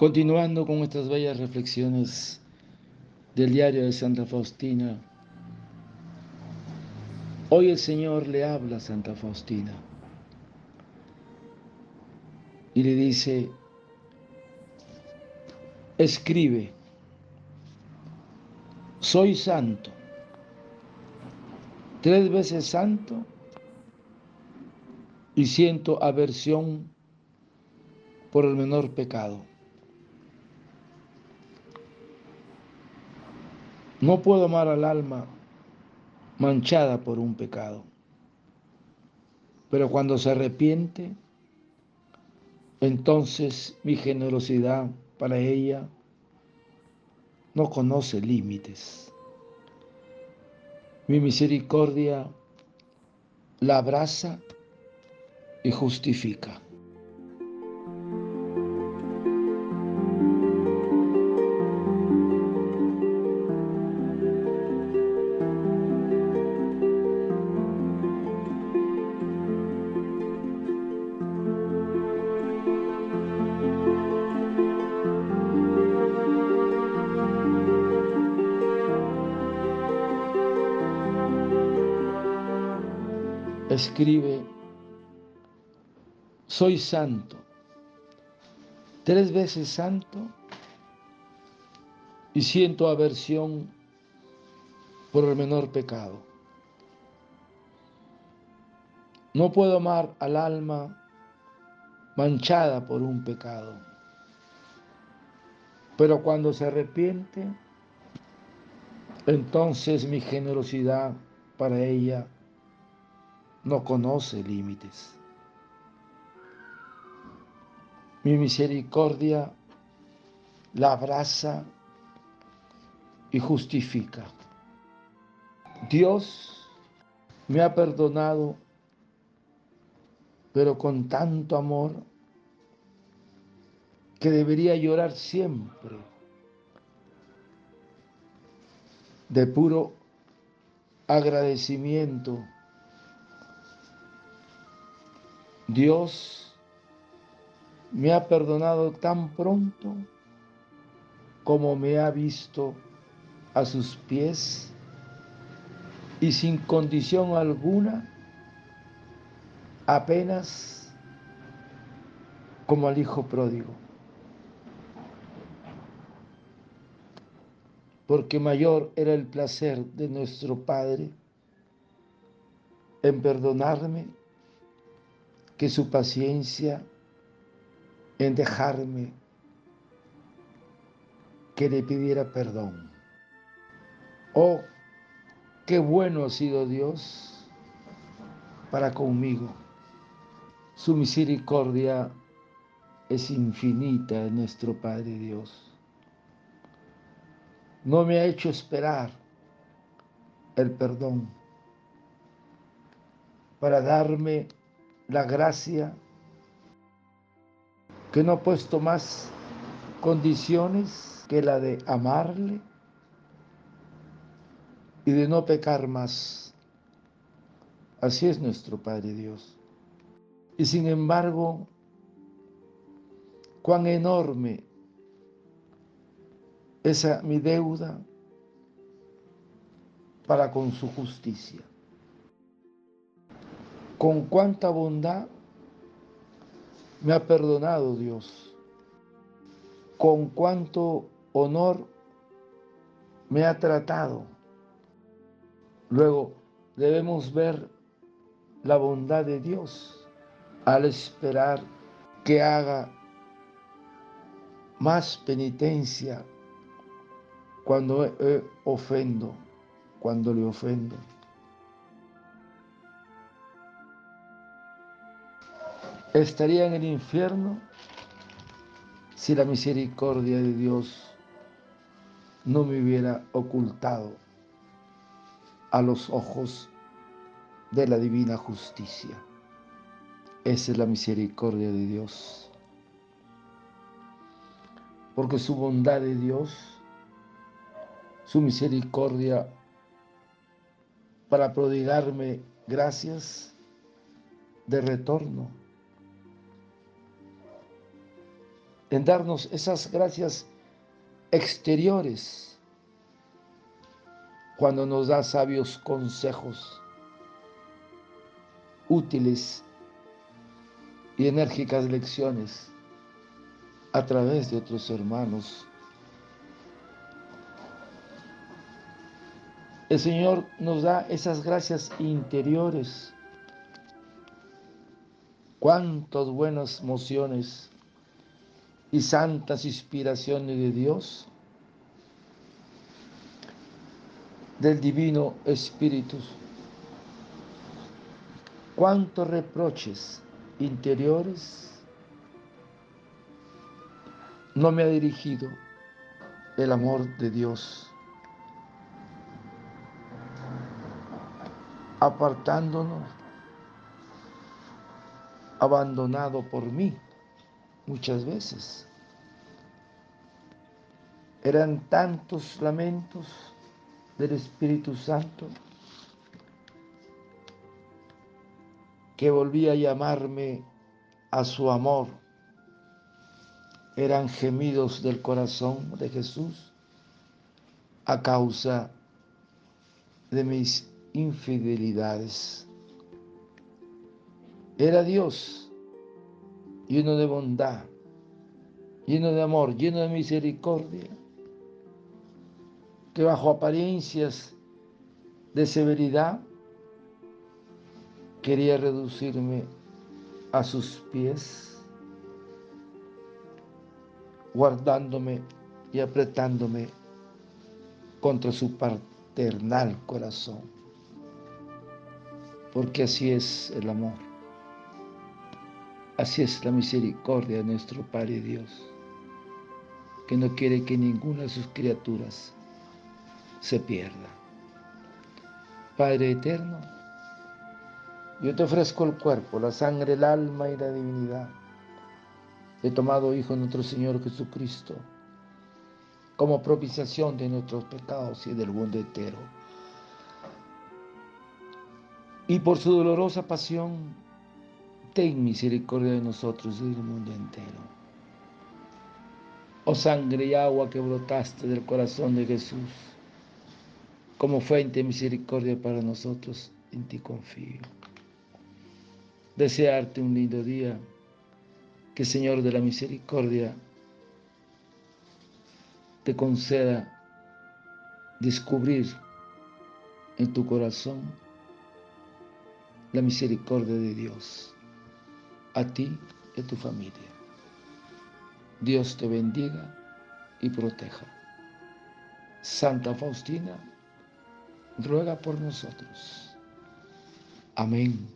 Continuando con estas bellas reflexiones del diario de Santa Faustina, hoy el Señor le habla a Santa Faustina y le dice, escribe, soy santo, tres veces santo y siento aversión por el menor pecado. No puedo amar al alma manchada por un pecado, pero cuando se arrepiente, entonces mi generosidad para ella no conoce límites. Mi misericordia la abraza y justifica. Escribe, soy santo, tres veces santo y siento aversión por el menor pecado. No puedo amar al alma manchada por un pecado, pero cuando se arrepiente, entonces mi generosidad para ella no conoce límites. Mi misericordia la abraza y justifica. Dios me ha perdonado, pero con tanto amor que debería llorar siempre de puro agradecimiento Dios me ha perdonado tan pronto como me ha visto a sus pies y sin condición alguna, apenas como al Hijo pródigo. Porque mayor era el placer de nuestro Padre en perdonarme que su paciencia en dejarme que le pidiera perdón. Oh, qué bueno ha sido Dios para conmigo. Su misericordia es infinita en nuestro Padre Dios. No me ha hecho esperar el perdón para darme la gracia, que no ha puesto más condiciones que la de amarle y de no pecar más. Así es nuestro Padre Dios. Y sin embargo, cuán enorme esa mi deuda para con su justicia con cuánta bondad me ha perdonado Dios, con cuánto honor me ha tratado. Luego debemos ver la bondad de Dios al esperar que haga más penitencia cuando ofendo, cuando le ofendo. Estaría en el infierno si la misericordia de Dios no me hubiera ocultado a los ojos de la divina justicia. Esa es la misericordia de Dios. Porque su bondad de Dios, su misericordia para prodigarme gracias de retorno en darnos esas gracias exteriores cuando nos da sabios consejos útiles y enérgicas lecciones a través de otros hermanos. El Señor nos da esas gracias interiores. Cuántas buenas mociones y santas inspiraciones de Dios, del Divino Espíritu. Cuántos reproches interiores no me ha dirigido el amor de Dios, apartándonos, abandonado por mí muchas veces. Eran tantos lamentos del Espíritu Santo que volvía a llamarme a su amor. Eran gemidos del corazón de Jesús a causa de mis infidelidades. Era Dios lleno de bondad, lleno de amor, lleno de misericordia, que bajo apariencias de severidad quería reducirme a sus pies, guardándome y apretándome contra su paternal corazón, porque así es el amor. Así es la misericordia de nuestro Padre Dios, que no quiere que ninguna de sus criaturas se pierda. Padre eterno, yo te ofrezco el cuerpo, la sangre, el alma y la divinidad He tomado Hijo nuestro Señor Jesucristo como propiciación de nuestros pecados y del mundo entero. Y por su dolorosa pasión, ten misericordia de nosotros y del mundo entero. Oh sangre y agua que brotaste del corazón de Jesús, como fuente de misericordia para nosotros, en ti confío. Desearte un lindo día, que Señor de la misericordia te conceda descubrir en tu corazón la misericordia de Dios a ti y a tu familia. Dios te bendiga y proteja. Santa Faustina, ruega por nosotros. Amén.